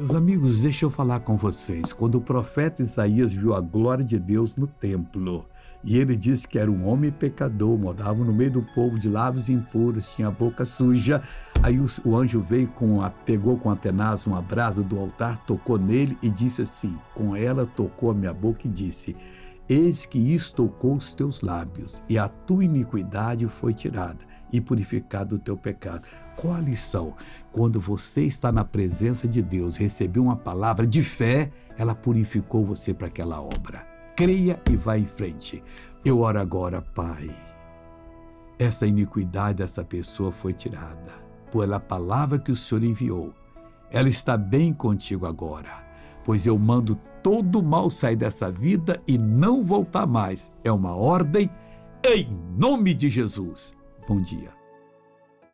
Meus amigos, deixa eu falar com vocês. Quando o profeta Isaías viu a glória de Deus no templo, e ele disse que era um homem pecador, morava no meio do povo de lábios impuros, tinha a boca suja. Aí o, o anjo veio com a, pegou com a tenaz uma brasa do altar, tocou nele e disse assim: Com ela tocou a minha boca e disse: Eis que isto tocou os teus lábios, e a tua iniquidade foi tirada, e purificado o teu pecado. Qual a lição? Quando você está na presença de Deus, recebeu uma palavra de fé, ela purificou você para aquela obra creia e vá em frente. Eu oro agora, Pai. Essa iniquidade dessa pessoa foi tirada pela palavra que o Senhor enviou. Ela está bem contigo agora, pois eu mando todo mal sair dessa vida e não voltar mais. É uma ordem em nome de Jesus. Bom dia.